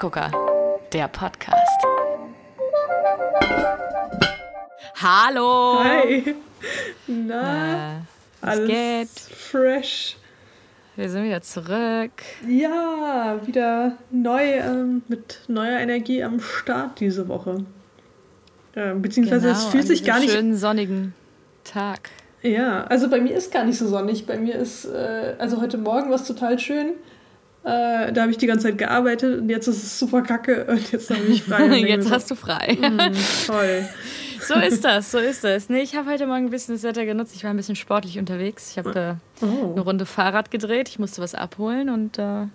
Filmegucker, der Podcast. Hallo! Hi! Na, was alles geht? fresh. Wir sind wieder zurück. Ja, wieder neu ähm, mit neuer Energie am Start diese Woche. Ähm, beziehungsweise es Genau, fühlt an sich gar nicht. schönen sonnigen Tag. Ja, also bei mir ist gar nicht so sonnig. Bei mir ist, äh, also heute Morgen war es total schön. Äh, da habe ich die ganze Zeit gearbeitet und jetzt ist es super kacke und jetzt habe ich frei. Jetzt hast du frei. so, mm, toll. So ist das, so ist das. Nee, ich habe heute Morgen ein bisschen das Wetter genutzt. Ich war ein bisschen sportlich unterwegs. Ich habe äh, eine Oh, Runde Fahrrad gedreht. Ich musste was abholen und äh, habe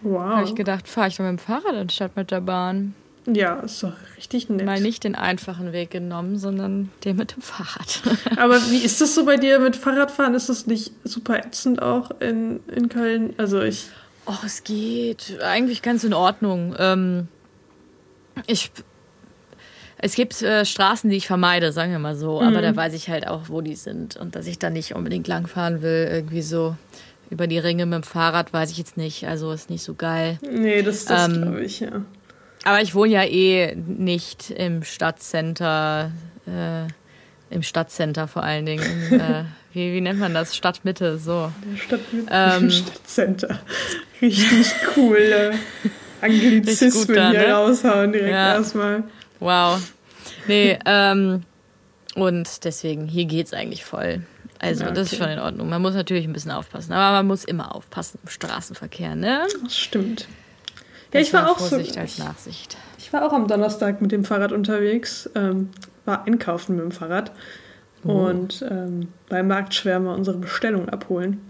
wow. ich gedacht, fahre ich doch mit dem Fahrrad anstatt mit der Bahn. Ja, ist doch richtig nett. Mal nicht den einfachen Weg genommen, sondern den mit dem Fahrrad. Aber wie ist das so bei dir mit Fahrradfahren? Ist das nicht super ätzend auch in, in Köln? Also ich. Och, es geht. Eigentlich ganz in Ordnung. Ähm, ich. Es gibt äh, Straßen, die ich vermeide, sagen wir mal so, aber da weiß ich halt auch, wo die sind und dass ich da nicht unbedingt langfahren will, irgendwie so über die Ringe mit dem Fahrrad, weiß ich jetzt nicht. Also ist nicht so geil. Nee, das, das Ähm, glaube ich, ja. Aber ich wohne ja eh nicht im Stadtcenter, äh, im Stadtcenter vor allen Dingen. Im, äh, wie, wie nennt man das? Stadtmitte, so. Der Stadt Ähm. Stadtcenter. Richtig coole Anglizismen da, hier ne? raushauen direkt Ja. erstmal. Wow. Nee, ähm, und deswegen, hier geht's eigentlich voll. Also, Ja, das ist okay. schon in Ordnung. Man muss natürlich ein bisschen aufpassen, aber man muss immer aufpassen im Straßenverkehr, ne? Das stimmt. Ja, ich war Besser auch so. Vorsicht als Nachsicht. Ich war auch am Donnerstag mit dem Fahrrad unterwegs, ähm, war einkaufen mit dem Fahrrad Oh. und ähm, beim Marktschwärmer unsere Bestellung abholen.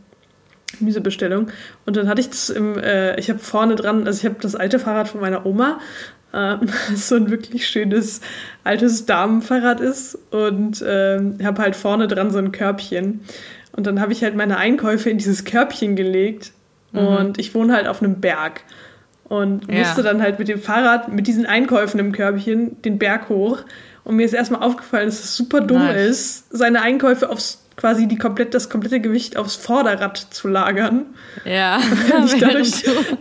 Gemüsebestellung. Und dann hatte ich das im, äh, ich habe vorne dran, also ich habe das alte Fahrrad von meiner Oma, ähm, so ein wirklich schönes altes Damenfahrrad ist und ähm, habe halt vorne dran so ein Körbchen. Und dann habe ich halt meine Einkäufe in dieses Körbchen gelegt und ich wohne halt auf einem Berg. Und Ja. musste dann halt mit dem Fahrrad, mit diesen Einkäufen im Körbchen, den Berg hoch. Und mir ist erstmal aufgefallen, dass es super dumm Nice. ist, seine Einkäufe aufs quasi die komplett, das komplette Gewicht aufs Vorderrad zu lagern. Ja, Weil ich dadurch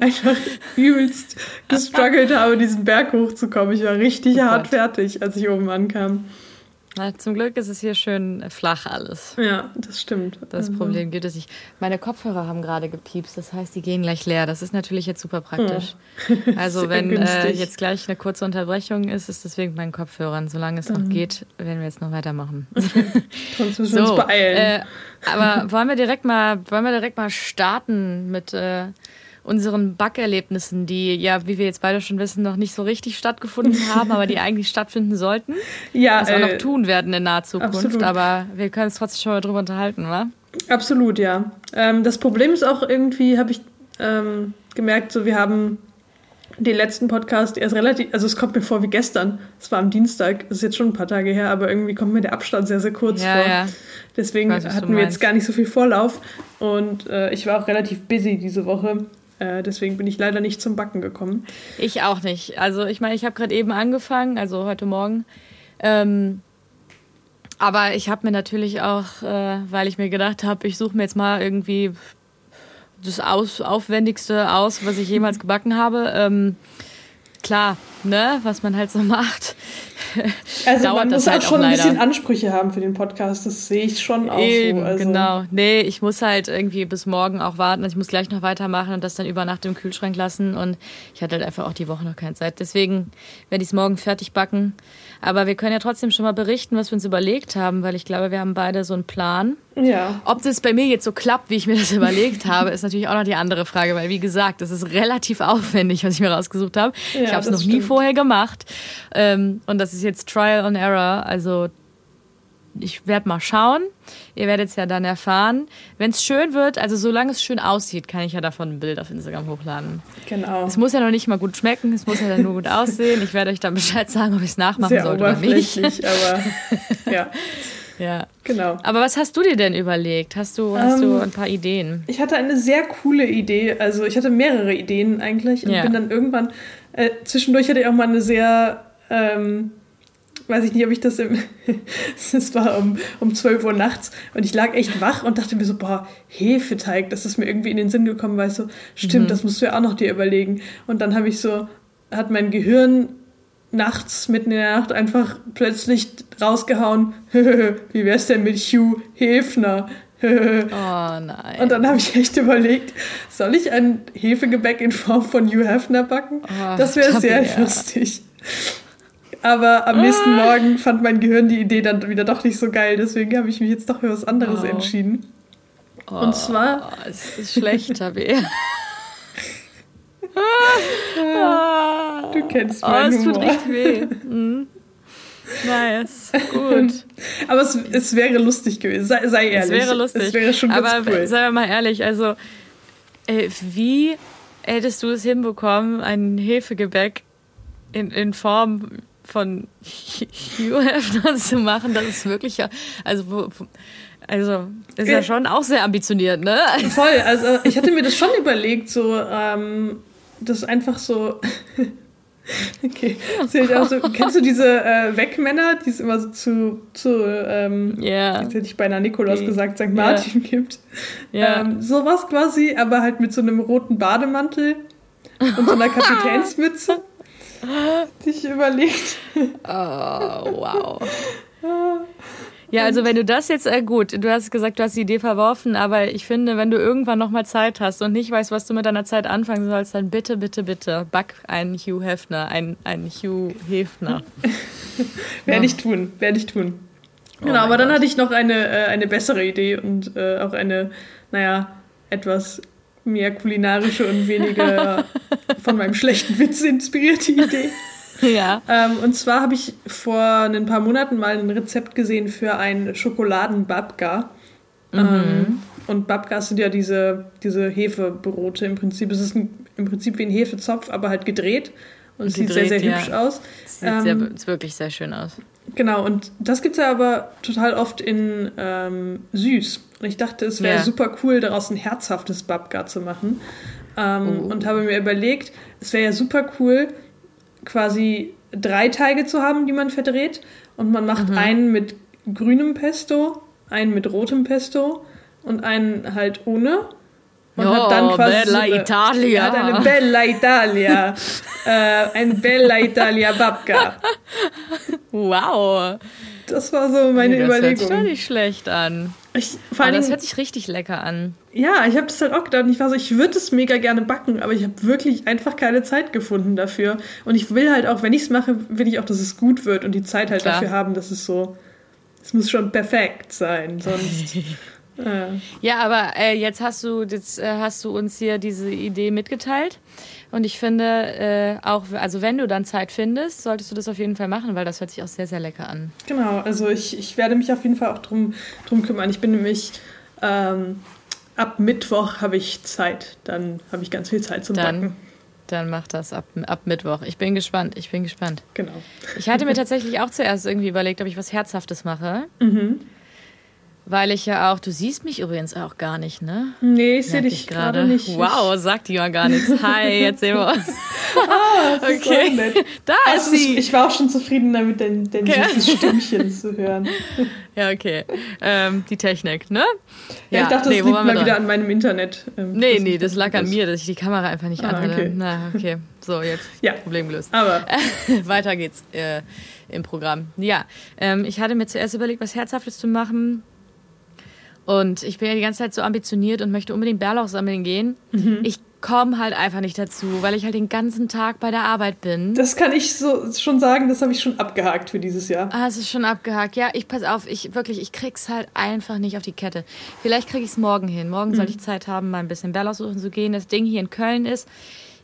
einfach übelst gestruggelt habe, diesen Berg hochzukommen. Ich war richtig Oh hart fertig, als ich oben ankam. Na, zum Glück ist es hier schön flach alles. Ja, das stimmt. Das Also, Problem gibt es nicht. Meine Kopfhörer haben gerade gepiepst, das heißt, die gehen gleich leer. Das ist natürlich jetzt super praktisch. Also Sehr wenn äh, jetzt gleich eine kurze Unterbrechung ist, ist deswegen meinen Kopfhörern. Solange es noch geht, werden wir jetzt noch weitermachen. Sonst müssen wir uns beeilen. Äh, aber wollen wir direkt mal, wollen wir direkt mal starten mit äh, unseren Backerlebnissen, die ja, wie wir jetzt beide schon wissen, noch nicht so richtig stattgefunden haben, aber die eigentlich stattfinden sollten. ja, Das auch noch äh, tun werden in naher Zukunft. absolut. Aber wir können uns trotzdem schon mal drüber unterhalten, wa? Absolut, ja. Ähm, das Problem ist auch irgendwie, habe ich ähm, gemerkt, so wir haben den letzten Podcast erst relativ, also es kommt mir vor wie gestern. Es war am Dienstag, das ist jetzt schon ein paar Tage her, aber irgendwie kommt mir der Abstand sehr, sehr kurz Ja, vor. ja. Deswegen weiß, was hatten wir jetzt gar nicht so viel Vorlauf und äh, ich war auch relativ busy diese Woche. Äh, deswegen bin ich leider nicht zum Backen gekommen. Ich auch nicht. Also ich meine, ich habe gerade eben angefangen, also heute Morgen. Ähm, aber ich habe mir natürlich auch, äh, weil ich mir gedacht habe, ich suche mir jetzt mal irgendwie das aus, Aufwendigste aus, was ich jemals gebacken habe. Ähm, klar, ne, was man halt so macht. Also Dauert man muss halt auch schon ein bisschen Ansprüche haben für den Podcast. Das sehe ich schon auch Eben, so. Also, genau. Nee, ich muss halt irgendwie bis morgen auch warten. Also ich muss gleich noch weitermachen und das dann über Nacht im Kühlschrank lassen. Und ich hatte halt einfach auch die Woche noch keine Zeit. Deswegen werde ich es morgen fertig backen. Aber wir können ja trotzdem schon mal berichten, was wir uns überlegt haben, weil ich glaube, wir haben beide so einen Plan. Ja. Ob das bei mir jetzt so klappt, wie ich mir das überlegt habe, ist natürlich auch noch die andere Frage, weil wie gesagt, es ist relativ aufwendig, was ich mir rausgesucht habe. Ja, ich habe es das noch nie stimmt. vorher gemacht. Ähm, und das ist jetzt Trial and Error. Also ich werde mal schauen. Ihr werdet es ja dann erfahren. Wenn es schön wird, also solange es schön aussieht, kann ich ja davon ein Bild auf Instagram hochladen. Genau. Es muss ja noch nicht mal gut schmecken, es muss ja dann nur gut aussehen. Ich werde euch dann Bescheid sagen, ob ich es nachmachen Sehr sollte oder nicht. aber ja, Ja. genau. Aber was hast du dir denn überlegt? Hast du, hast du Ähm, ein paar Ideen? Ich hatte eine sehr coole Idee, also ich hatte mehrere Ideen eigentlich und Ja. bin dann irgendwann, äh, zwischendurch hatte ich auch mal eine sehr, ähm, weiß ich nicht, ob ich das im, es war um, um 12 Uhr nachts und ich lag echt wach und dachte mir so, boah, Hefeteig, das ist mir irgendwie in den Sinn gekommen, weißt du, stimmt, Mhm. das musst du ja auch noch dir überlegen. Und dann habe ich so hat mein Gehirn nachts, mitten in der Nacht, einfach plötzlich rausgehauen, wie wär's denn mit Hugh Hefner? oh nein. Und dann habe ich echt überlegt, soll ich ein Hefegebäck in Form von Hugh Hefner backen? Oh, das wäre sehr lustig. Aber am nächsten ah. Morgen fand mein Gehirn die Idee dann wieder doch nicht so geil, deswegen habe ich mich jetzt doch für was anderes oh. entschieden. Oh, Und zwar. Es ist schlecht, Tabea. du kennst meinen Oh, es tut richtig weh. Mhm. Nice, gut. Aber es, es wäre lustig gewesen, sei, sei ehrlich. Es wäre lustig. Es wäre schon Aber cool. seien wir mal ehrlich, also äh, wie hättest du es hinbekommen, ein Hefegebäck in, in Form von Hugh Hefner zu machen? Das ist wirklich ja, also also ist ja schon auch sehr ambitioniert, ne? Voll, also ich hatte mir das schon überlegt, so ähm, das einfach so Okay. Also, kennst du diese äh, Wegmänner, die es immer so zu, zu ähm, yeah. jetzt hätte ich beinahe Nikolaus gesagt, St. Martin yeah. gibt? Yeah. Ähm, sowas quasi, aber halt mit so einem roten Bademantel und so einer Kapitänsmütze. die ich überlegt. Oh, wow. Ja, also wenn du das jetzt, äh, gut, du hast gesagt, du hast die Idee verworfen, aber ich finde, wenn du irgendwann nochmal Zeit hast und nicht weißt, was du mit deiner Zeit anfangen sollst, dann bitte, bitte, bitte, back einen Hugh Hefner, einen, einen Hugh Hefner. werde ich tun, werde ich tun. Oh genau, aber dann Gott. hatte ich noch eine, äh, eine bessere Idee und äh, auch eine, naja, etwas mehr kulinarische und weniger von meinem schlechten Witz inspirierte Idee. Ja. Ähm, und zwar habe ich vor ein paar Monaten mal ein Rezept gesehen für ein Schokoladen-Babka. Mhm. Ähm, und Babkas sind ja diese, diese Hefebrote im Prinzip. Es ist ein, im Prinzip wie ein Hefezopf, aber halt gedreht. Und es sieht sehr, sehr hübsch ja. aus. Sieht ähm, sehr, wirklich sehr schön aus. Genau, und das gibt es ja aber total oft in ähm, süß. Und ich dachte, es wäre ja. super cool, daraus ein herzhaftes Babka zu machen. Ähm, oh. Und habe mir überlegt, es wäre ja super cool, quasi drei Teige zu haben, die man verdreht. Und man macht mhm. einen mit grünem Pesto, einen mit rotem Pesto und einen halt ohne. Und oh, hat dann quasi Bella so eine, Italia. Hat eine Bella Italia. äh, ein Bella Italia Babka. Wow. Das war so meine nee, das Überlegung. Das hört sich doch nicht schlecht an. Ich, vor allem, das hört sich richtig lecker an. Ja, ich habe das halt auch gedacht. Ich war so, ich würde es mega gerne backen, aber ich habe wirklich einfach keine Zeit gefunden dafür. Und ich will halt auch, wenn ich es mache, will ich auch, dass es gut wird und die Zeit halt Klar. dafür haben, dass es so, es muss schon perfekt sein, sonst. äh. Ja, aber äh, jetzt hast du, jetzt äh, hast du uns hier diese Idee mitgeteilt. Und ich finde äh, auch, also wenn du dann Zeit findest, solltest du das auf jeden Fall machen, weil das hört sich auch sehr, sehr lecker an. Genau, also ich, ich werde mich auf jeden Fall auch drum, drum kümmern. Ich bin nämlich ähm, ab Mittwoch habe ich Zeit. Dann habe ich ganz viel Zeit zum dann, Backen. Dann mach das ab, ab Mittwoch. Ich bin gespannt, ich bin gespannt. Genau. Ich hatte mir tatsächlich auch zuerst irgendwie überlegt, ob ich was Herzhaftes mache. Mhm. Weil ich ja auch, du siehst mich übrigens auch gar nicht, ne? Nee, ich sehe dich gerade nicht. Wow, sagt die mal gar nichts. Hi, erzähl mal was. ah, das okay. Ist nett. Da also, ist sie. Ich war auch schon zufrieden damit, dein, dein okay. süßes Stimmchen zu hören. Ja, okay. Ähm, die Technik, ne? Ja, ja ich dachte, das nee, liegt mal dran? wieder an meinem Internet. Ähm, nee, nee, das lag an mir, dass ich die Kamera einfach nicht ah, anhatte. Okay. Na, okay. So, jetzt ja. Problem gelöst. Aber weiter geht's äh, im Programm. Ja, ähm, ich hatte mir zuerst überlegt, was Herzhaftes zu machen und ich bin ja die ganze Zeit so ambitioniert und möchte unbedingt Bärlauch sammeln gehen. Mhm. Ich komme halt einfach nicht dazu, weil ich halt den ganzen Tag bei der Arbeit bin. Das kann ich so schon sagen, das habe ich schon abgehakt für dieses Jahr. Ah, es ist schon abgehakt. Ja, ich pass auf, ich wirklich, ich krieg's halt einfach nicht auf die Kette. Vielleicht kriege ich es morgen hin. Morgen mhm. soll ich Zeit haben, mal ein bisschen Bärlauch suchen zu gehen. Das Ding hier in Köln ist,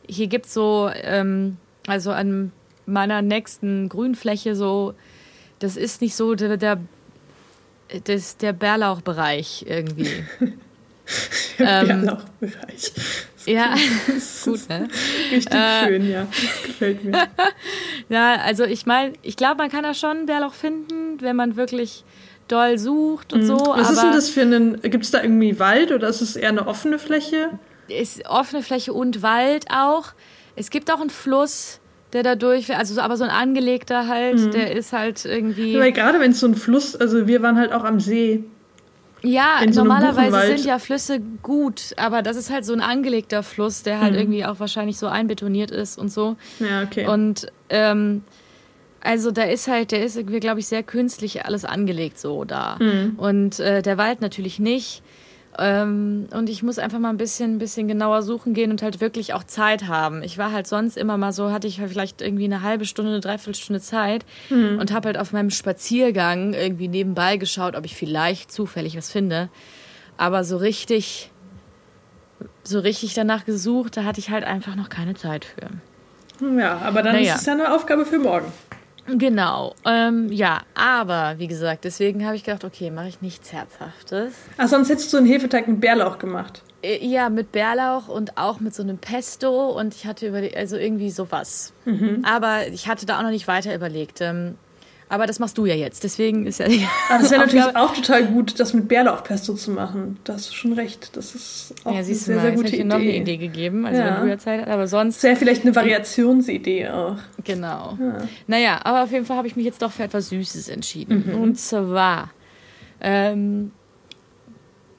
hier gibt's so, ähm, also an meiner nächsten Grünfläche so, das ist nicht so der, der das, der Bärlauchbereich irgendwie. der ähm, Bärlauchbereich. Ja, gut, ne? Richtig äh, schön, ja. Das gefällt mir. ja, also ich meine, ich glaube, man kann da schon Bärlauch finden, wenn man wirklich doll sucht und mhm. so. Was ist denn das für einen, gibt es da irgendwie Wald oder ist es eher eine offene Fläche? Ist offene Fläche und Wald auch. Es gibt auch einen Fluss, der da durch, also so, aber so ein angelegter halt, mhm. der ist halt irgendwie. Weil gerade wenn es so ein Fluss, also wir waren halt auch am See Ja, so normalerweise sind ja Flüsse gut, aber das ist halt so ein angelegter Fluss, der halt Mhm. irgendwie auch wahrscheinlich so einbetoniert ist und so. Ja, okay. Und ähm, also da ist halt, der ist irgendwie, glaube ich, sehr künstlich alles angelegt so da. Mhm. Und äh, der Wald natürlich nicht. Ähm, und ich muss einfach mal ein bisschen, ein bisschen genauer suchen gehen und halt wirklich auch Zeit haben. Ich war halt sonst immer mal so, hatte ich vielleicht irgendwie eine halbe Stunde, eine Dreiviertelstunde Zeit Mhm. und habe halt auf meinem Spaziergang irgendwie nebenbei geschaut, ob ich vielleicht zufällig was finde. Aber so richtig, so richtig danach gesucht, da hatte ich halt einfach noch keine Zeit für. ja, aber dann Naja. ist es ja eine Aufgabe für morgen. Genau, ähm, ja, aber wie gesagt, deswegen habe ich gedacht, okay, mache ich nichts Herzhaftes. Ach, sonst hättest du einen Hefeteig mit Bärlauch gemacht. Äh, Ja, mit Bärlauch und auch mit so einem Pesto und ich hatte überlegt, also irgendwie sowas. Aber ich hatte da auch noch nicht weiter überlegt. Ähm, aber das machst du ja jetzt, deswegen ist ja. Aber das wäre natürlich auch total gut, das mit Bärlauchpesto zu machen. Da hast du schon recht. Das ist auch Ja, eine sehr, mal, sehr gute Idee. noch eine Idee gegeben, also Ja. wenn du ja Zeit hast. Aber sonst, Das wäre vielleicht eine Variationsidee auch. genau. Naja, aber auf jeden Fall habe ich mich jetzt doch für etwas Süßes entschieden. Mhm. Und zwar ähm,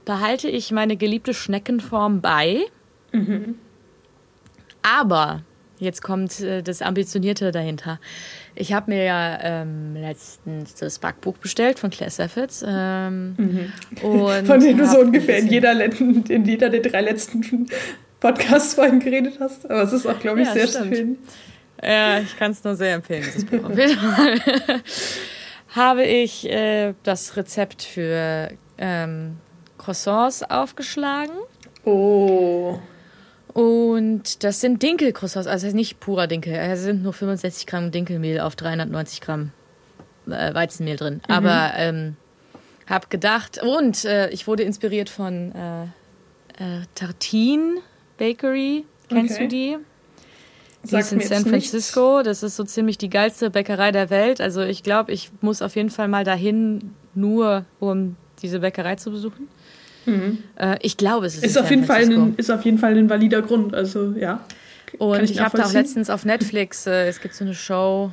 behalte ich meine geliebte Schneckenform bei. Mhm. Aber jetzt kommt äh, das Ambitionierte dahinter. Ich habe mir ja ähm, letztens das Backbuch bestellt von Claire Saffitz. Ähm, Mhm. Von denen du so ungefähr in jeder, in jeder der drei letzten Podcast-Folgen geredet hast. Aber es ist auch, glaube ich, Ja, sehr stimmt. schön. Ja, ich kann es nur sehr empfehlen, dieses Buch. Auf jeden Fall habe ich äh, das Rezept für ähm, Croissants aufgeschlagen. Oh. Und das sind Dinkelcroissants, also das heißt nicht purer Dinkel. Es sind nur 65 Gramm Dinkelmehl auf 390 Gramm äh, Weizenmehl drin. Aber ähm, habe gedacht, und äh, ich wurde inspiriert von äh, äh, Tartine Bakery. Kennst Okay. du die? Die Sagt ist in San nichts. Francisco. Das ist so ziemlich die geilste Bäckerei der Welt. Also ich glaube, ich muss auf jeden Fall mal dahin, nur um diese Bäckerei zu besuchen. Äh, ich glaube, es ist, Ist auf, jeden Fall ein, ist auf jeden Fall ein valider Grund. Also, ja. Und ich ich habe da auch letztens auf Netflix, äh, es gibt so eine Show,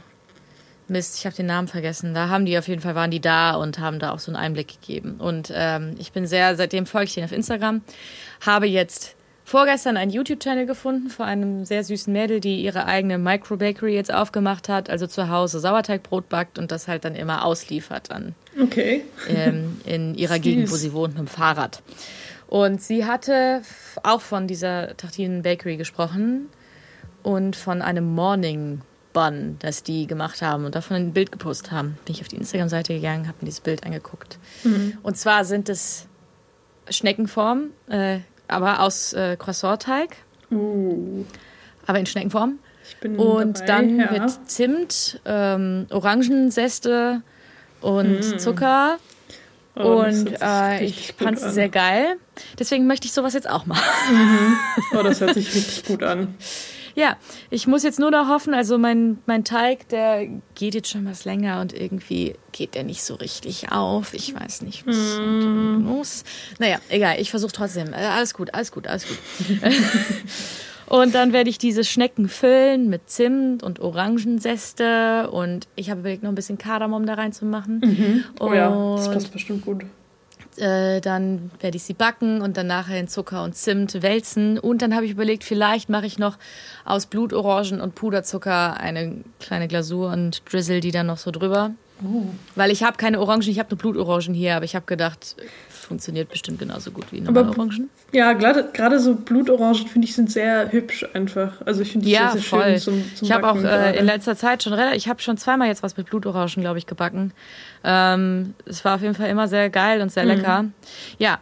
Mist, ich habe den Namen vergessen. Da haben die auf jeden Fall, waren die da und haben da auch so einen Einblick gegeben. Und ähm, ich bin sehr, seitdem folge ich denen auf Instagram, habe jetzt vorgestern einen YouTube-Channel gefunden von einem sehr süßen Mädel, die ihre eigene Micro-Bakery jetzt aufgemacht hat, also zu Hause Sauerteigbrot backt und das halt dann immer ausliefert an Okay. ähm, in ihrer Süß. Gegend, wo sie wohnt, mit dem Fahrrad. Und sie hatte auch von dieser Tartinen Bakery gesprochen und von einem Morning Bun, das die gemacht haben und davon ein Bild gepostet haben. Bin ich auf die Instagram-Seite gegangen, habe mir dieses Bild angeguckt. Und zwar sind es Schneckenform, äh, aber aus äh, Croissant-Teig, Uh, aber in Schneckenform. ich bin Und dabei, dann ja. mit Zimt, ähm, Orangenseste und Zucker. Oh, und äh, ich fand es sehr geil. Deswegen möchte ich sowas jetzt auch machen. Oh, das hört sich richtig gut an. Ja, ich muss jetzt nur noch hoffen, also mein, mein Teig, der geht jetzt schon was länger und irgendwie geht der nicht so richtig auf. Ich weiß nicht, was Mm. los Naja, egal, ich versuche trotzdem. Äh, Alles gut, alles gut, alles gut. und dann werde ich diese Schnecken füllen mit Zimt und Orangenseste und ich habe überlegt, noch ein bisschen Kardamom da reinzumachen. Oh ja, das Und passt bestimmt gut. äh, dann werde ich sie backen und dann nachher in Zucker und Zimt wälzen. Und dann habe ich überlegt, vielleicht mache ich noch aus Blutorangen und Puderzucker eine kleine Glasur und drizzle die dann noch so drüber. Weil ich habe keine Orangen, ich habe nur Blutorangen hier, aber ich habe gedacht, funktioniert bestimmt genauso gut wie normale Aber- Orangen. Ja, gerade so Blutorangen finde ich sind sehr hübsch einfach. Also ich finde die Ja, sehr, sehr voll. schön zum, zum ich habe auch äh, in letzter Zeit schon relativ, ich habe schon zweimal jetzt was mit Blutorangen, glaube ich, gebacken. Ähm, es war auf jeden Fall immer sehr geil und Mhm. sehr lecker. Ja.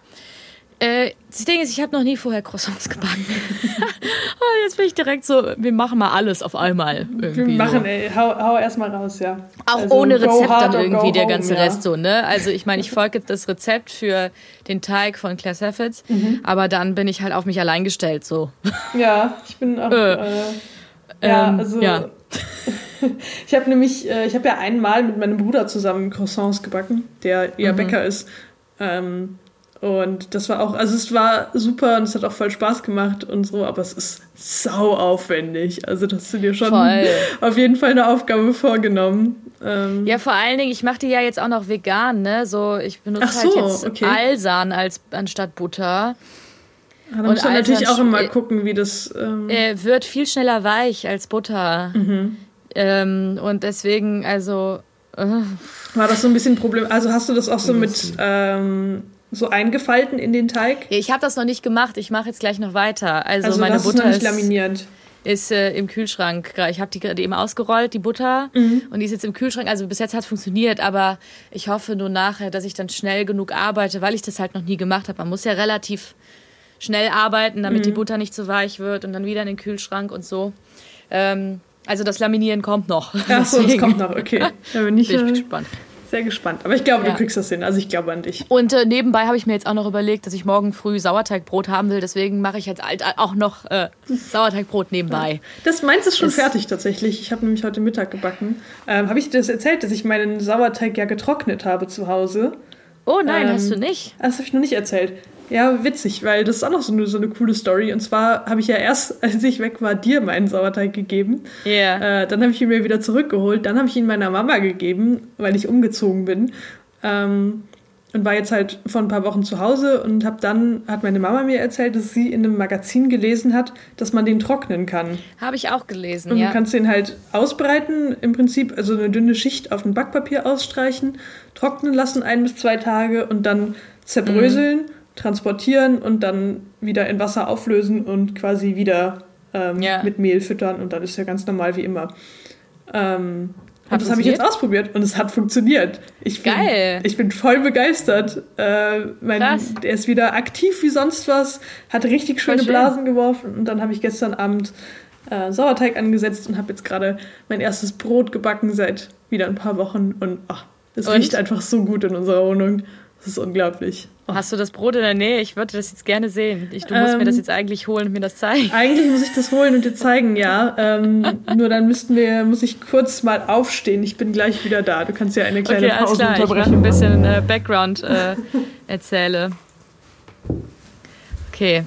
Äh, das Ding ist, ich habe noch nie vorher Croissants gebacken. Und jetzt bin ich direkt so, wir machen mal alles auf einmal. Wir machen, so. ey, hau, hau erstmal raus, ja. Auch Also, ohne Rezept dann irgendwie go der home, ganze ja. Rest so, ne? Also ich meine, ich folge jetzt das Rezept für den Teig von Claire Saffitz, Mhm. aber dann bin ich halt auf mich allein gestellt so. Ja, ich bin auch. Äh. Äh, ja, Ähm, also. ja. ich habe nämlich, äh, ich habe ja einmal mit meinem Bruder zusammen Croissants gebacken, der ja Mhm. Bäcker ist. Ähm, und das war auch, also es war super und es hat auch voll Spaß gemacht und so, aber es ist sau aufwendig. Also das hast du dir schon Voll. auf jeden Fall eine Aufgabe vorgenommen. Ähm, Ja, vor allen Dingen, ich mache die ja jetzt auch noch vegan, ne? So, ich benutze Ach halt so, jetzt okay. Alsan als anstatt Butter. da und muss man natürlich auch immer gucken, wie das. Ähm, Äh, wird viel schneller weich als Butter. Mhm. Ähm, und deswegen, also. Äh, war das so ein bisschen ein Problem? Also hast du das auch so mit ähm, so eingefalten in den Teig? ich habe das noch nicht gemacht. Ich mache jetzt gleich noch weiter. Also, Also meine das ist Butter noch nicht ist, laminiert. ist äh, im Kühlschrank. Ich habe die gerade eben ausgerollt, die Butter. Mhm. Und die ist jetzt im Kühlschrank. Also bis jetzt hat es funktioniert. Aber ich hoffe nur nachher, dass ich dann schnell genug arbeite, weil ich das halt noch nie gemacht habe. Man muss ja relativ schnell arbeiten, damit Mhm. die Butter nicht so weich wird und dann wieder in den Kühlschrank und so. Ähm, also das Laminieren kommt noch. Ach so, das kommt noch, okay. Da bin ich Bin ich äh, gespannt. Sehr gespannt. Aber ich glaube, Ja. du kriegst das hin. Also ich glaube an dich. Und äh, nebenbei habe ich mir jetzt auch noch überlegt, dass ich morgen früh Sauerteigbrot haben will. Deswegen mache ich jetzt alt, auch noch äh, Sauerteigbrot nebenbei. Das meins ist schon Ist- fertig tatsächlich. Ich habe nämlich heute Mittag gebacken. Ähm, habe ich dir das erzählt, dass ich meinen Sauerteig ja getrocknet habe zu Hause? Oh nein, Ähm, hast du nicht? Ah, Das habe ich noch nicht erzählt. Ja, witzig, weil das ist auch noch so eine, so eine coole Story. Und zwar habe ich ja erst, als ich weg war, dir meinen Sauerteig gegeben. Ja. Äh, dann habe ich ihn mir wieder zurückgeholt. Dann habe ich ihn meiner Mama gegeben, weil ich umgezogen bin. Ähm, und war jetzt halt vor ein paar Wochen zu Hause und habe dann, hat meine Mama mir erzählt, dass sie in einem Magazin gelesen hat, dass man den trocknen kann. Habe ich auch gelesen, Und ja. du kannst den halt ausbreiten, im Prinzip, also eine dünne Schicht auf ein Backpapier ausstreichen, trocknen lassen ein bis zwei Tage und dann zerbröseln, Mhm. Transportieren und dann wieder in Wasser auflösen und quasi wieder ähm, Ja. mit Mehl füttern und dann ist ja ganz normal wie immer. Ähm, und das habe ich jetzt ausprobiert und es hat funktioniert. Ich bin, Geil. Ich bin voll begeistert. Äh, mein, Krass. der ist wieder aktiv wie sonst was, hat richtig schöne schön. Blasen geworfen und dann habe ich gestern Abend äh, Sauerteig angesetzt und habe jetzt gerade mein erstes Brot gebacken seit wieder ein paar Wochen und ach, es Und? riecht einfach so gut in unserer Wohnung. Das ist unglaublich. Oh. Hast du das Brot in der Nähe? Ich würde das jetzt gerne sehen. Ich, du musst Ähm, mir das jetzt eigentlich holen und mir das zeigen. Eigentlich muss ich das holen und dir zeigen, ja. Ähm, nur dann müssten wir, muss ich kurz mal aufstehen. Ich bin gleich wieder da. Du kannst ja eine kleine Okay, alles klar. Ich mache Pausenunterbrechung ein bisschen äh, Background äh, erzähle. Okay.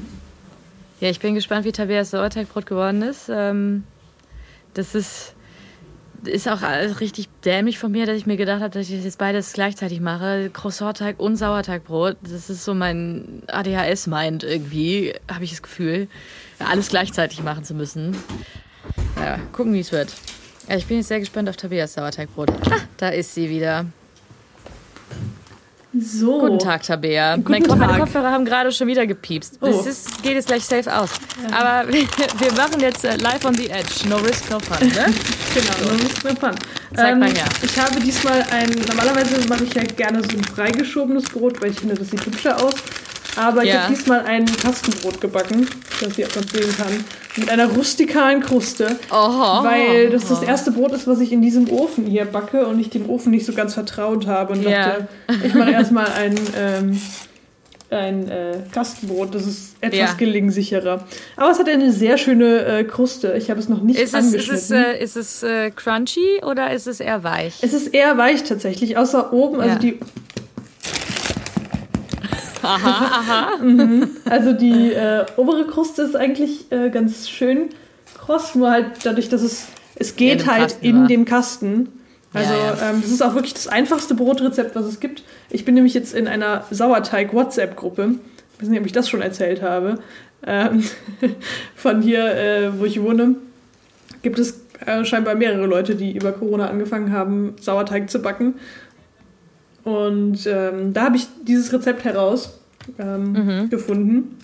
Ja, ich bin gespannt, wie Tabeas Sauerteigbrot geworden ist. Ähm, das ist, ist auch alles richtig dämlich von mir, dass ich mir gedacht habe, dass ich das jetzt beides gleichzeitig mache. Croissantteig und Sauerteigbrot. Das ist so mein ADHS-Mind irgendwie, habe ich das Gefühl, alles gleichzeitig machen zu müssen. Ja, gucken, wie es wird. Ja, ich bin jetzt sehr gespannt auf Tabeas Sauerteigbrot. Ah, da ist sie wieder. So. Guten Tag, Tabea. Guten mein Kopf, Meine Tag. Kopfhörer haben gerade schon wieder gepiepst. Oh. Das ist, geht jetzt gleich safe aus. Aber wir, wir machen jetzt äh, live on the edge. No risk, no fun, ne? Genau, dann muss man fahren. Zeig mal her. Ich habe diesmal ein, normalerweise mache ich ja gerne so ein freigeschobenes Brot, weil ich finde, das sieht hübscher aus. Aber ich Ja. habe diesmal ein Kastenbrot gebacken, das ihr auch sehen kann, mit einer rustikalen Kruste. Oh. Weil das das erste Brot ist, was ich in diesem Ofen hier backe und ich dem Ofen nicht so ganz vertraut habe und Ja. dachte, ich mache erstmal ein, ähm, ein äh, Kastenbrot, das ist etwas Ja. gelingsicherer. Aber es hat eine sehr schöne äh, Kruste. Ich habe es noch nicht Ist es, ist es, äh, ist es äh, crunchy oder ist es eher weich? Es ist eher weich tatsächlich, außer oben, also die, Aha, aha. also die äh, obere Kruste ist eigentlich äh, ganz schön kross, nur halt dadurch, dass es, es in geht dem halt Kasten in war. dem Kasten. Also Ja, ja. Ähm, das ist auch wirklich das einfachste Brotrezept, was es gibt. Ich bin nämlich jetzt in einer Sauerteig-WhatsApp-Gruppe. Ich weiß nicht, ob ich das schon erzählt habe. Ähm, von hier, äh, wo ich wohne, gibt es äh, scheinbar mehrere Leute, die über Corona angefangen haben, Sauerteig zu backen. Und ähm, da habe ich dieses Rezept heraus ähm, Mhm. gefunden.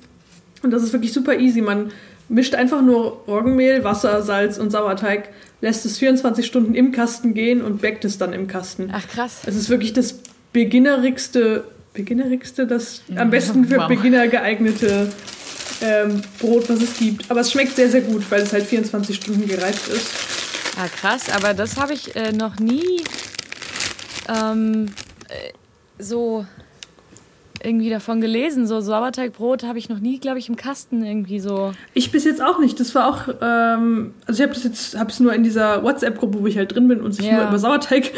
Und das ist wirklich super easy. Man mischt einfach nur Roggenmehl, Wasser, Salz und Sauerteig, lässt es 24 Stunden im Kasten gehen und backt es dann im Kasten. Ach, krass. Es ist wirklich das beginnerigste, beginnerigste, das am besten für Wow. Beginner geeignete ähm, Brot, was es gibt. Aber es schmeckt sehr, sehr gut, weil es halt 24 Stunden gereift ist. Ah, krass, aber das habe ich äh, noch nie ähm, äh, so irgendwie davon gelesen. So Sauerteigbrot habe ich noch nie, glaube ich, im Kasten irgendwie so. Ich bis jetzt auch nicht. Das war auch, ähm, also ich habe das jetzt, habe es nur in dieser WhatsApp-Gruppe, wo ich halt drin bin und sich Ja. nur über Sauerteig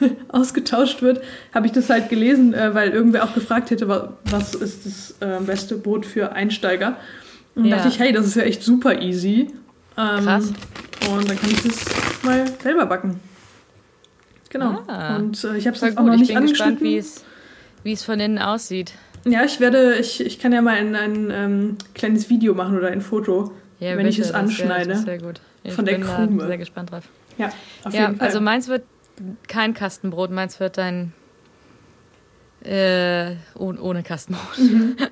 ausgetauscht wird, habe ich das halt gelesen, äh, weil irgendwer auch gefragt hätte, wa- was ist das äh, beste Brot für Einsteiger. Und Ja. dachte ich, hey, das ist ja echt super easy. Ähm, Krass. Und dann kann ich das mal selber backen. Genau. Ah, und äh, ich habe es auch noch nicht ich bin gespannt, wie es, von innen aussieht. Ja, ich werde, ich, ich kann ja mal ein, ein ähm, kleines Video machen oder ein Foto, ja, wenn bitte, ich es anschneide. Das sehr gut. Ich von der Krume. sehr gespannt drauf. Ja, auf ja, jeden Fall. Also meins wird kein Kastenbrot, meins wird ein äh, ohne Kastenbrot. Mhm.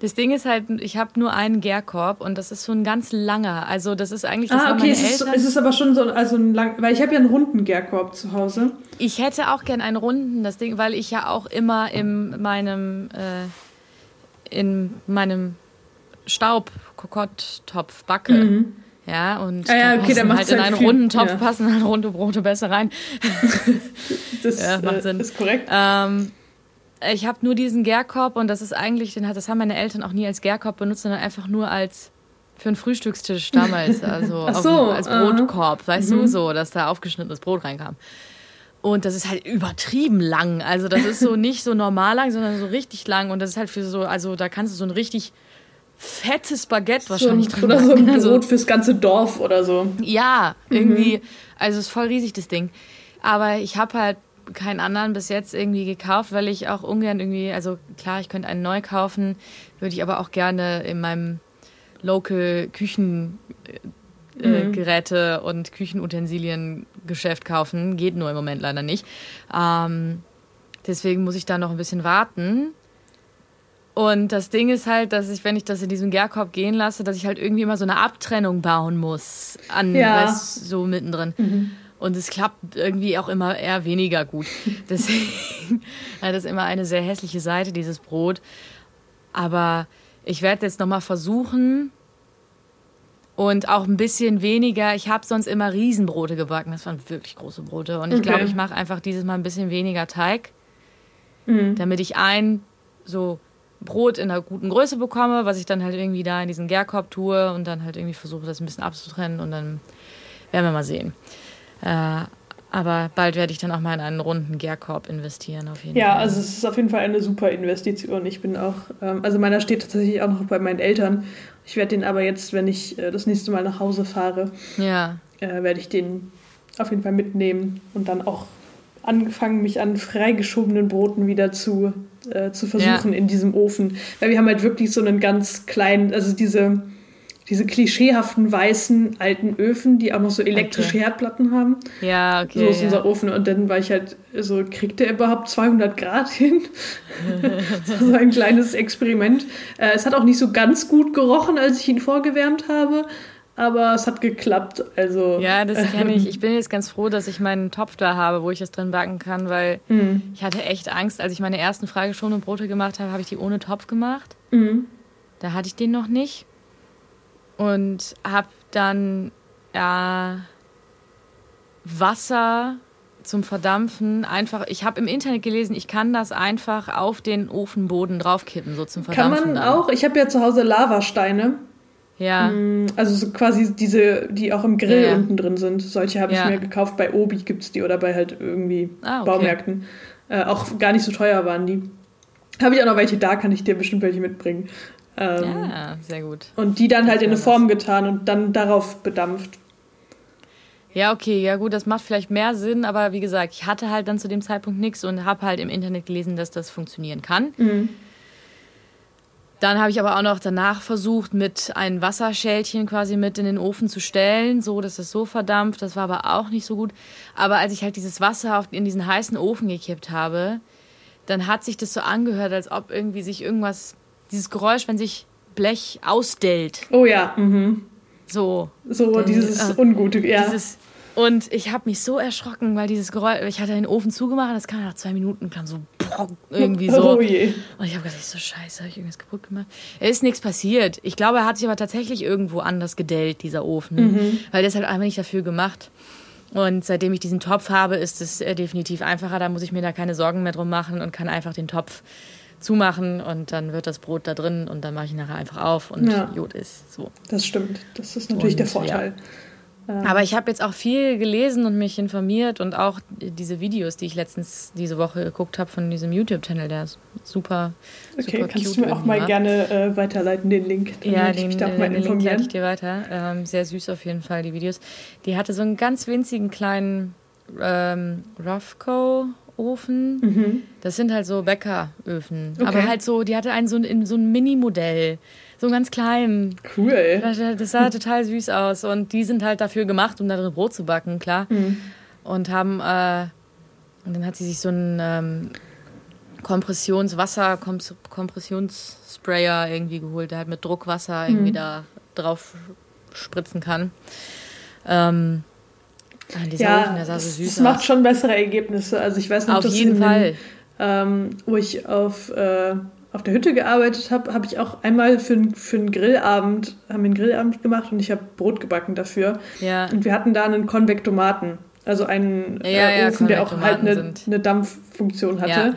Das Ding ist halt, ich habe nur einen Gärkorb und das ist so ein ganz langer. Also das ist eigentlich das Ah, okay, es ist, es ist aber schon so also ein lang, weil ich habe ja einen runden Gärkorb zu Hause. Ich hätte auch gern einen runden, das Ding, weil ich ja auch immer in meinem äh, in meinem Staubkokotttopf backe. Mhm. Ja, und ah, ja, okay, dann halt in einen viel, runden Topf ja. passen halt runde Brote besser rein. das ja, macht äh, Sinn. ist korrekt. Ähm, ich habe nur diesen Gärkorb und das ist eigentlich, das haben meine Eltern auch nie als Gärkorb benutzt, sondern einfach nur als für einen Frühstückstisch damals, also so, auf, als Brotkorb, uh weißt mhm. du, so, dass da aufgeschnittenes Brot reinkam. Und das ist halt übertrieben lang. Also das ist so nicht so normal lang, sondern so richtig lang. Und das ist halt für so, also da kannst du so ein richtig fettes Baguette wahrscheinlich so drin Oder so ein also Brot also, fürs ganze Dorf oder so. Ja, irgendwie. Mhm. Also es ist voll riesig, das Ding. Aber ich habe halt keinen anderen bis jetzt irgendwie gekauft, weil ich auch ungern irgendwie, also klar, ich könnte einen neu kaufen, würde ich aber auch gerne in meinem Local Küchengeräte äh, mhm. und Küchenutensilien-Geschäft kaufen. Geht nur im Moment leider nicht. Ähm, deswegen muss ich da noch ein bisschen warten. Und das Ding ist halt, dass ich, wenn ich das in diesem Gärkorb gehen lasse, dass ich halt irgendwie immer so eine Abtrennung bauen muss an, ja. so mittendrin. Mhm. Und es klappt irgendwie auch immer eher weniger gut. Deswegen hat das immer eine sehr hässliche Seite, dieses Brot. Aber ich werde jetzt nochmal versuchen und auch ein bisschen weniger. Ich habe sonst immer Riesenbrote gebacken. Das waren wirklich große Brote. Und ich okay. glaube, ich mache einfach dieses Mal ein bisschen weniger Teig, mhm. damit ich ein so Brot in einer guten Größe bekomme, was ich dann halt irgendwie da in diesen Gärkorb tue und dann halt irgendwie versuche, das ein bisschen abzutrennen und dann werden wir mal sehen. Äh, aber bald werde ich dann auch mal in einen runden Gärkorb investieren, auf jeden ja, Fall. Ja, also es ist auf jeden Fall eine super Investition. Ich bin auch, ähm, also meiner steht tatsächlich auch noch bei meinen Eltern. Ich werde den aber jetzt, wenn ich äh, das nächste Mal nach Hause fahre, ja. äh, werde ich den auf jeden Fall mitnehmen und dann auch angefangen, mich an freigeschobenen Broten wieder zu, äh, zu versuchen ja. in diesem Ofen. Weil wir haben halt wirklich so einen ganz kleinen, also diese diese klischeehaften weißen alten Öfen, die auch noch so elektrische okay. Herdplatten haben. Ja, okay. So ist ja. unser Ofen. Und dann war ich halt so, kriegt der überhaupt 200 Grad hin? das war ein kleines Experiment. Äh, es hat auch nicht so ganz gut gerochen, als ich ihn vorgewärmt habe. Aber es hat geklappt. Also, ja, das kenne ich. Ich bin jetzt ganz froh, dass ich meinen Topf da habe, wo ich das drin backen kann, weil mhm. ich hatte echt Angst, als ich meine ersten frageschonenden Brote gemacht habe, habe ich die ohne Topf gemacht. Mhm. Da hatte ich den noch nicht und habe dann ja, Wasser zum Verdampfen einfach, ich habe im Internet gelesen, ich kann das einfach auf den Ofenboden draufkippen, so zum Verdampfen. Kann man auch, ich habe ja zu Hause Lavasteine. Ja. Mm, also so quasi diese, die auch im Grill ja, unten drin sind. Solche habe ich ja. mir gekauft. Bei Obi gibt es die oder bei halt irgendwie ah, okay. Baumärkten. Äh, auch gar nicht so teuer waren die. Habe ich auch noch welche da, kann ich dir bestimmt welche mitbringen. Ähm, ja, sehr gut. Und die dann halt in eine Form getan und dann darauf bedampft. Ja, okay, ja gut, das macht vielleicht mehr Sinn, aber wie gesagt, ich hatte halt dann zu dem Zeitpunkt nichts und habe halt im Internet gelesen, dass das funktionieren kann. Mhm. Dann habe ich aber auch noch danach versucht, mit einem Wasserschälchen quasi mit in den Ofen zu stellen, so dass es so verdampft. Das war aber auch nicht so gut. Aber als ich halt dieses Wasser in diesen heißen Ofen gekippt habe, dann hat sich das so angehört, als ob irgendwie sich irgendwas dieses Geräusch, wenn sich Blech ausdellt. Oh ja. Mhm. So. So denn, dieses äh, Ungute, ja. Dieses, und ich habe mich so erschrocken, weil dieses Geräusch, ich hatte den Ofen zugemacht, das kam nach zwei Minuten, kam so irgendwie so. Oh je. Und ich habe gedacht, so scheiße, habe ich irgendwas kaputt gemacht. Es ist nichts passiert. Ich glaube, er hat sich aber tatsächlich irgendwo anders gedellt, dieser Ofen. Mhm. Weil der ist halt einfach nicht dafür gemacht. Und seitdem ich diesen Topf habe, ist es äh, definitiv einfacher. Da muss ich mir da keine Sorgen mehr drum machen und kann einfach den Topf zumachen und dann wird das Brot da drin und dann mache ich nachher einfach auf und ja. Jod ist so. Das stimmt. Das ist natürlich und, der Vorteil. Ja. Ähm. Aber ich habe jetzt auch viel gelesen und mich informiert und auch diese Videos, die ich letztens diese Woche geguckt habe von diesem YouTube-Channel, der ist super. Okay, super kannst du mir auch mal gerne äh, weiterleiten, den Link? Dann ja, den, ich da auch mal den Link ich dir weiter. Ähm, sehr süß auf jeden Fall, die Videos. Die hatte so einen ganz winzigen kleinen ähm, Roughco-Ofen. Das sind halt so Bäckeröfen. Okay. Aber halt so, die hatte einen so, ein- so ein Mini-Modell. So einen ganz kleinen. Cool. Das, das sah total süß aus. Und die sind halt dafür gemacht, um da drin Brot zu backen, klar. Und haben, äh, und dann hat sie sich so einen ähm, Kompressionswasser, Kompressionssprayer irgendwie geholt, der halt mit Druckwasser irgendwie da drauf spritzen kann. Ähm, ah, dieser Ja, Ofen, der sah so das, süß das macht schon bessere Ergebnisse. Also ich weiß noch, Auf dass jeden Fall. Den, ähm, wo ich auf, äh, auf der Hütte gearbeitet habe, habe ich auch einmal für, für einen Grillabend, haben wir einen Grillabend gemacht und ich habe Brot gebacken dafür. Ja. Und wir hatten da einen Konvektomaten, also einen Ja, äh, ja, Ofen, der auch halt eine, eine Dampffunktion hatte.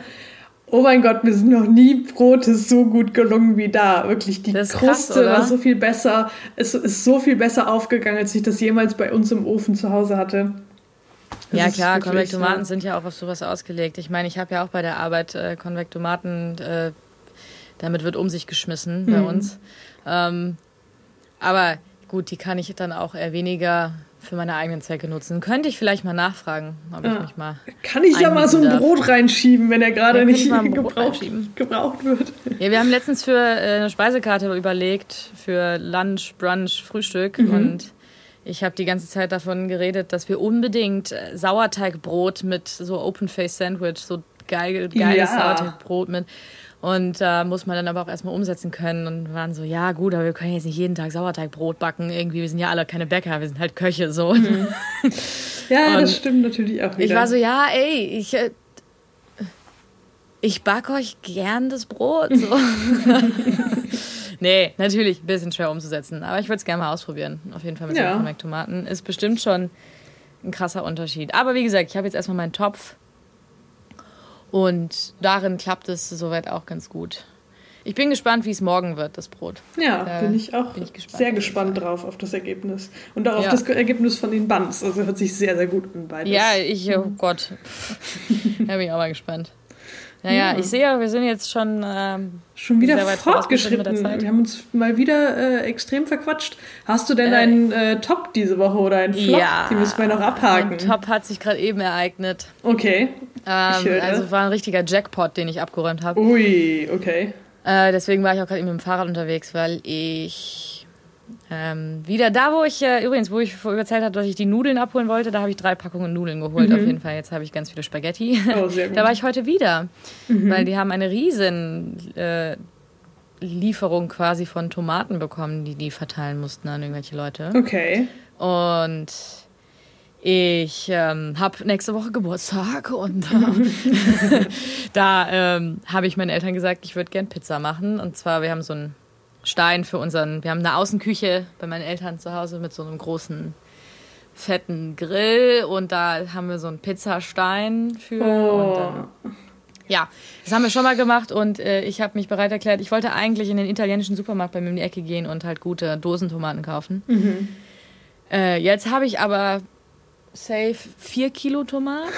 Oh mein Gott, mir sind noch nie Brote so gut gelungen wie da. Wirklich, die krass, Kruste oder? war so viel besser. Es ist so viel besser aufgegangen, als ich das jemals bei uns im Ofen zu Hause hatte. Das Ja klar, Konvektomaten ja. sind ja auch auf sowas ausgelegt. Ich meine, ich habe ja auch bei der Arbeit äh, Konvektomaten, äh, damit wird um sich geschmissen bei Mhm. uns. Ähm, aber gut, die kann ich dann auch eher weniger für meine eigenen Zwecke nutzen. Könnte ich vielleicht mal nachfragen, ob ich Ja. mich mal. Kann ich ja mal so ein darf. Brot reinschieben, wenn er gerade Ja, nicht gebraucht, gebraucht wird. Ja, wir haben letztens für äh, eine Speisekarte überlegt, für Lunch, Brunch, Frühstück Mhm. und ich habe die ganze Zeit davon geredet, dass wir unbedingt äh, Sauerteigbrot mit so Open Face Sandwich, so geil, geiles Ja. Sauerteigbrot mit. Und da muss man dann aber auch erstmal umsetzen können und waren so, ja gut, aber wir können jetzt nicht jeden Tag Sauerteigbrot backen. Irgendwie, wir sind ja alle keine Bäcker, wir sind halt Köche so. Ja, Und das stimmt natürlich auch wieder. Ich war so, ja, ey, ich, äh, ich back euch gern das Brot. So. nee, natürlich ein bisschen schwer umzusetzen, aber ich würde es gerne mal ausprobieren. Auf jeden Fall mit Ja. ja. Tomaten. Ist bestimmt schon ein krasser Unterschied. Aber wie gesagt, ich habe jetzt erstmal meinen Topf und darin klappt es soweit auch ganz gut. Ich bin gespannt, wie es morgen wird, das Brot. ja, Da bin ich auch bin ich gespannt, sehr auf gespannt drauf auf das Ergebnis. Und auch auf Ja. das Ergebnis von den Buns. Also hört sich sehr, sehr gut an beides. Ja, ich, oh Gott. da bin ich auch mal gespannt. Naja, Ja. ich sehe, wir sind jetzt schon ähm, Schon wieder fortgeschritten. Wir haben uns mal wieder äh, extrem verquatscht. Hast du denn Äh, einen äh, Top diese Woche oder einen Flop? Ja, Die müssen wir noch abhaken. Mein Top hat sich gerade eben ereignet. Okay. Ähm, also war ein richtiger Jackpot, den ich abgeräumt habe. Ui, okay. Äh, deswegen war ich auch gerade eben mit dem Fahrrad unterwegs, weil ich ähm, wieder da, wo ich äh, übrigens, wo ich vorher erzählt habe, dass ich die Nudeln abholen wollte, da habe ich drei Packungen Nudeln geholt. Auf jeden Fall. Jetzt habe ich ganz viele Spaghetti. Oh. Da war ich heute wieder, weil die haben eine riesen äh, Lieferung quasi von Tomaten bekommen, die die verteilen mussten an irgendwelche Leute. okay. Und ich ähm, habe nächste Woche Geburtstag und äh, da ähm, habe ich meinen Eltern gesagt, ich würde gern Pizza machen. Und zwar, wir haben so einen Stein für unseren, wir haben eine Außenküche bei meinen Eltern zu Hause mit so einem großen fetten Grill und da haben wir so einen Pizzastein für und dann Oh. ja, das haben wir schon mal gemacht und äh, ich habe mich bereit erklärt. Ich wollte eigentlich in den italienischen Supermarkt bei mir um die Ecke gehen und halt gute Dosentomaten kaufen. Mhm. Äh, jetzt habe ich aber safe vier Kilo Tomaten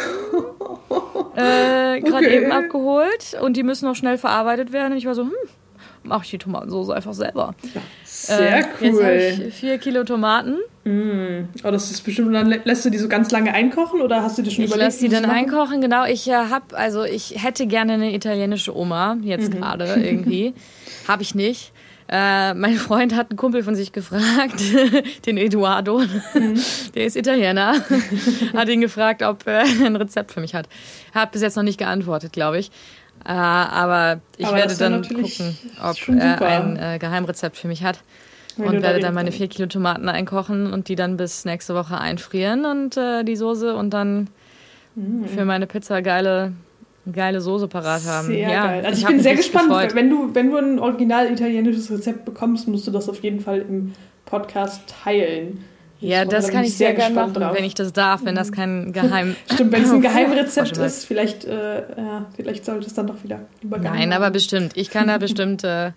äh, gerade Okay. eben abgeholt und die müssen noch schnell verarbeitet werden. Und ich war so, hm, mache ich die Tomatensoße einfach selber. Sehr Äh, Jetzt cool. ich vier Kilo Tomaten. Mm. Oh, das ist bestimmt. Dann lä- lässt du die so ganz lange einkochen oder hast du dir schon Ich überlegt? lasse die dann machen? einkochen, genau. Ich äh, habe, also ich hätte gerne eine italienische Oma, jetzt Mhm. gerade irgendwie. habe ich nicht. Äh, mein Freund hat einen Kumpel von sich gefragt, den Eduardo, Mhm. der ist Italiener, hat ihn gefragt, ob er ein Rezept für mich hat. Hat bis jetzt noch nicht geantwortet, glaube ich. Äh, aber ich Aber werde dann gucken, ob schon er ein äh, Geheimrezept für mich hat. Wenn Und da werde den- dann meine vier Kilo Tomaten einkochen und die dann bis nächste Woche einfrieren und äh, die Soße und dann für meine Pizza geile, geile Soße parat haben. Mm. Sehr ja, geil. Also ich, hab bin sehr gespannt. gefreut. Wenn du, wenn du ein original italienisches Rezept bekommst, musst du das auf jeden Fall im Podcast teilen. Ja, das bin kann ich sehr gerne gespannt machen, drauf. wenn ich das darf, wenn das kein Geheim... Stimmt, wenn es ein Geheimrezept ist, vielleicht, äh, ja, vielleicht sollte es dann doch wieder übergangen Nein, aber bestimmt. Ich kann da bestimmt äh,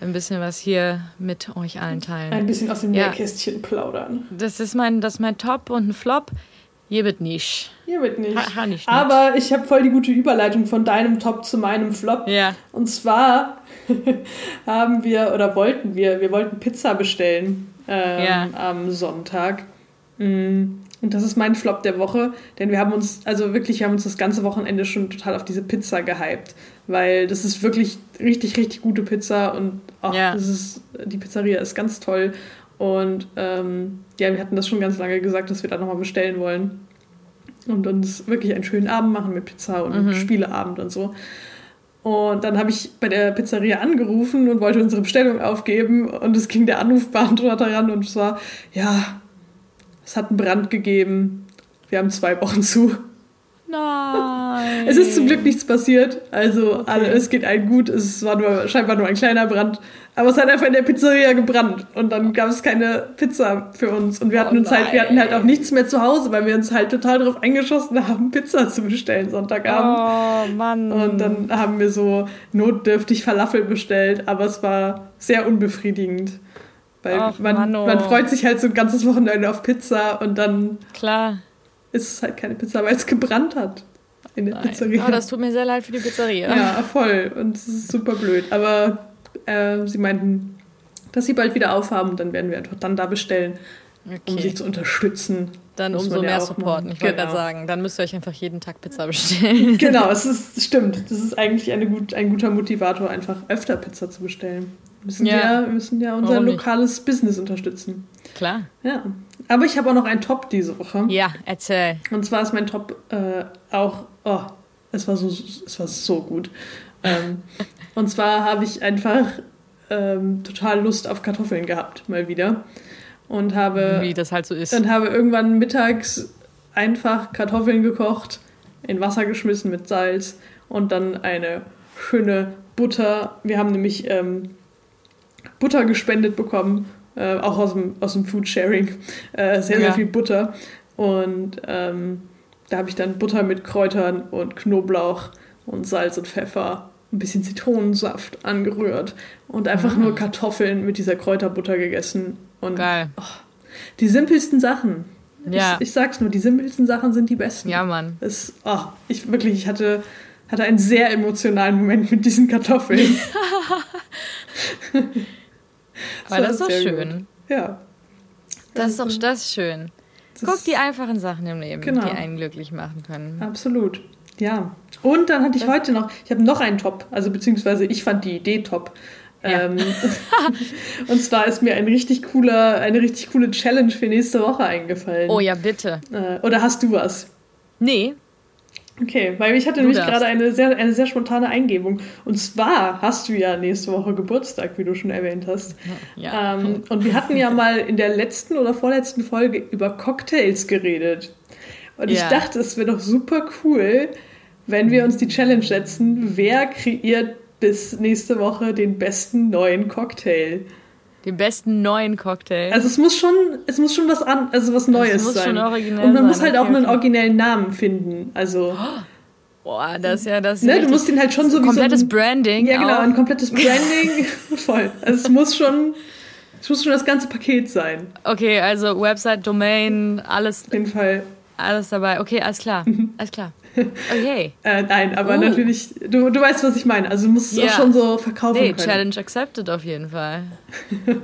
ein bisschen was hier mit euch allen teilen. Ein bisschen aus dem Ja. Nähkästchen plaudern. Das ist mein, das ist mein Top und ein Flop. Hier wird nicht. Hier wird nicht. Ha, ha, nicht. Aber ich habe voll die gute Überleitung von deinem Top zu meinem Flop. Ja. Und zwar haben wir oder wollten wir, wir wollten Pizza bestellen ähm, Ja. am Sonntag. Mm, Und das ist mein Flop der Woche, denn wir haben uns, also wirklich, wir haben uns das ganze Wochenende schon total auf diese Pizza gehypt, weil das ist wirklich richtig, richtig gute Pizza und auch Ja. das ist, die Pizzeria ist ganz toll. Und ähm, ja, wir hatten das schon ganz lange gesagt, dass wir da nochmal bestellen wollen und uns wirklich einen schönen Abend machen mit Pizza und Mhm. Spieleabend und so. Und dann habe ich bei der Pizzeria angerufen und wollte unsere Bestellung aufgeben und es ging der Anrufbeantworter ran und es war, ja, es hat einen Brand gegeben. Wir haben zwei Wochen zu. Nein. Es ist zum Glück nichts passiert. Also Okay. alle, es geht allen gut. Es war nur, scheinbar nur ein kleiner Brand. Aber es hat einfach in der Pizzeria gebrannt. Und dann gab es keine Pizza für uns. Und wir hatten Oh uns halt, wir hatten halt nein. auch nichts mehr zu Hause, weil wir uns halt total darauf eingeschossen haben, Pizza zu bestellen Sonntagabend. Oh Mann. Und dann haben wir so notdürftig Falafel bestellt, aber es war sehr unbefriedigend. Weil Ach, man, man freut sich halt so ein ganzes Wochenende auf Pizza und dann Klar. ist es halt keine Pizza, weil es gebrannt hat in der Nein. Pizzeria. Oh, das tut mir sehr leid für die Pizzeria. ja, voll. Und es ist super blöd. Aber äh, sie meinten, dass sie bald wieder aufhaben und dann werden wir einfach dann da bestellen, um Okay. sie zu unterstützen. Dann Muss umso ja mehr auch supporten. Ich wollte Genau. gerade sagen, dann müsst ihr euch einfach jeden Tag Pizza bestellen. Genau, es ist, stimmt. Das ist eigentlich eine gut, ein guter Motivator, einfach öfter Pizza zu bestellen. Wir müssen Ja. ja, müssen ja unser Warum nicht? lokales Business unterstützen. Klar. Ja. Aber ich habe auch noch einen Top diese Woche. Ja, erzähl. Und zwar ist mein Top äh, auch, oh, es war so, es war so gut. Ähm, und zwar habe ich einfach ähm, total Lust auf Kartoffeln gehabt, mal wieder. Und habe, Wie das halt so ist. und habe irgendwann mittags einfach Kartoffeln gekocht, in Wasser geschmissen mit Salz und dann eine schöne Butter. Wir haben nämlich ähm, Butter gespendet bekommen, äh, auch aus dem, aus dem Food Sharing. Äh, sehr, sehr Ja. viel Butter. Und ähm, da habe ich dann Butter mit Kräutern und Knoblauch und Salz und Pfeffer, ein bisschen Zitronensaft angerührt und einfach Mm. nur Kartoffeln mit dieser Kräuterbutter gegessen. Und Geil. die simpelsten Sachen. Ja. Ich, ich sag's nur, die simpelsten Sachen sind die besten. Ja, Mann. Es, oh, ich wirklich, ich hatte, hatte einen sehr emotionalen Moment mit diesen Kartoffeln. Aber das ist doch schön. gut. Ja. Das ist doch das ist schön. Das Guck die einfachen Sachen im Leben, Genau. die einen glücklich machen können. Absolut. Ja. Und dann hatte ich heute noch, ich habe noch einen Top, also beziehungsweise ich fand die Idee top. Ja. Ähm, und zwar ist mir ein richtig cooler, eine richtig coole Challenge für nächste Woche eingefallen. Oh ja, bitte. Äh, oder hast du was? Nee. Okay, weil ich hatte Du nämlich gerade eine sehr, eine sehr spontane Eingebung. Und zwar hast du ja nächste Woche Geburtstag, wie du schon erwähnt hast. Ja. Ähm, und wir hatten ja mal in der letzten oder vorletzten Folge über Cocktails geredet. Und ich Ja. dachte, es wäre doch super cool, wenn wir uns die Challenge setzen, wer kreiert bis nächste Woche den besten neuen Cocktail. Den besten neuen Cocktail. Also es muss schon, es muss schon was an, also was Neues muss sein. schon originell Und man sein, muss halt okay, auch einen okay. originellen Namen finden. Also Boah, das ist ja das. Ne, du musst ihn halt schon so wie komplettes so ein, Branding. Ja, genau, auch. ein komplettes Branding. Voll. Also es muss schon, es muss schon das ganze Paket sein. Okay, also Website, Domain, alles, Auf jeden Fall. alles dabei. Okay, alles klar. Mhm. Alles klar. Okay. Äh, nein, aber Uh. natürlich, du, du weißt, was ich meine. Also du musst es Ja. auch schon so verkaufen Nee, können. Challenge accepted auf jeden Fall.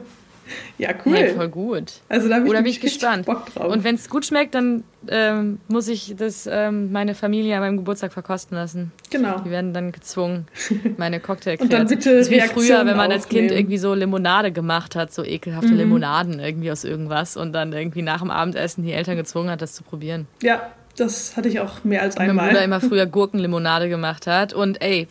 Ja, cool. Hey, voll gut. also da ich, Oder bin ich nämlich richtig gespannt. Bock drauf. Und wenn es gut schmeckt, dann ähm, muss ich das ähm, meine Familie an meinem Geburtstag verkosten lassen. genau. Die werden dann gezwungen, meine Cocktail Und dann bitte Das ist wie früher, wenn man als Kind aufnehmen. irgendwie so Limonade gemacht hat, so ekelhafte Mhm. Limonaden irgendwie aus irgendwas und dann irgendwie nach dem Abendessen die Eltern gezwungen hat, das zu probieren. Ja, das hatte ich auch mehr als Mein einmal. Bruder immer früher Gurkenlimonade gemacht hat und ey,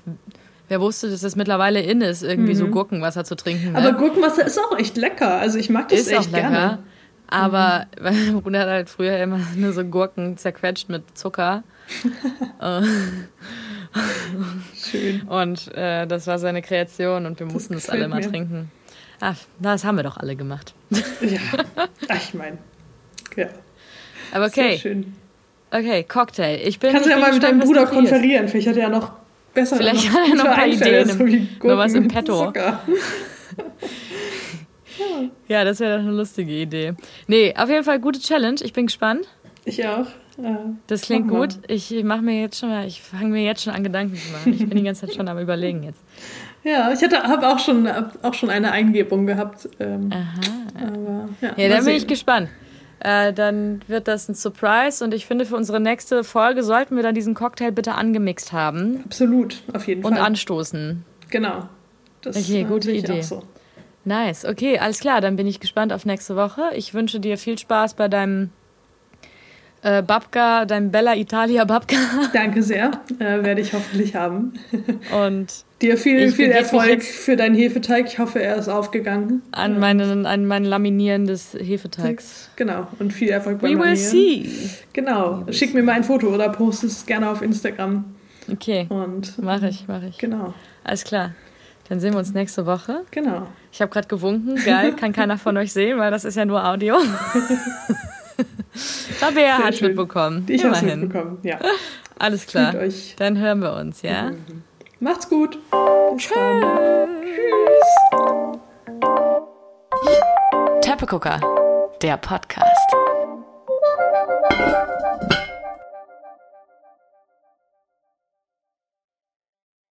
wer wusste, dass das mittlerweile in ist, irgendwie so Gurkenwasser zu trinken. Ne? Mhm. aber Gurkenwasser ist auch echt lecker. Also ich mag das ist echt auch lecker. gerne. Aber mein Bruder hat halt früher immer nur so Gurken zerquetscht mit Zucker. Schön. und äh, das war seine Kreation und wir mussten das, alle mal trinken. Ach, das haben wir doch alle gemacht. Ja. Ach, ich meine. Ja, Aber sehr okay, schön. Okay, Cocktail. Ich bin Kannst du ja mal mit deinem Bruder konferieren. Vielleicht hat er ja noch bessere Vielleicht noch hat er noch ein paar Ideen so noch was im Petto. Ja, das wäre doch eine lustige Idee. Nee, auf jeden Fall gute Challenge. Ich bin gespannt. Ich auch. Äh, Das klingt gut. Ich mache mir jetzt schon mal, ich fange mir jetzt schon an Gedanken zu machen. Ich bin die ganze Zeit schon am überlegen jetzt. Ja, ich habe auch schon, hab auch schon eine Eingebung gehabt. Ähm, Aha. aber, ja, Ja, da bin ich gespannt. Äh, dann wird das ein Surprise und ich finde, für unsere nächste Folge sollten wir dann diesen Cocktail bitte angemixt haben. Absolut, auf jeden Und Fall. anstoßen. Genau. Das Okay, äh, gute Idee. So. Nice, okay, alles klar. Dann bin ich gespannt auf nächste Woche. Ich wünsche dir viel Spaß bei deinem äh, Babka, deinem Bella Italia Babka. Danke sehr. Äh, werde ich hoffentlich haben. Und Dir viel, Ich viel Erfolg für deinen Hefeteig. Ich hoffe, er ist aufgegangen. an, meinen, an mein Laminieren des Hefeteigs. Genau. Und viel Erfolg beim We will see. Genau. Schick mir mal ein Foto oder post es gerne auf Instagram. Okay, Und mache ich, mache ich. genau. Alles klar. Dann sehen wir uns nächste Woche. Genau. Ich habe gerade gewunken. Geil, kann keiner von euch sehen, weil das ist ja nur Audio. Tabea hat schön. mitbekommen. Ich habe es mitbekommen. Ja. Alles klar. Dann hören wir uns, ja? Macht's gut. Bis dann. Teppegucker, der Podcast.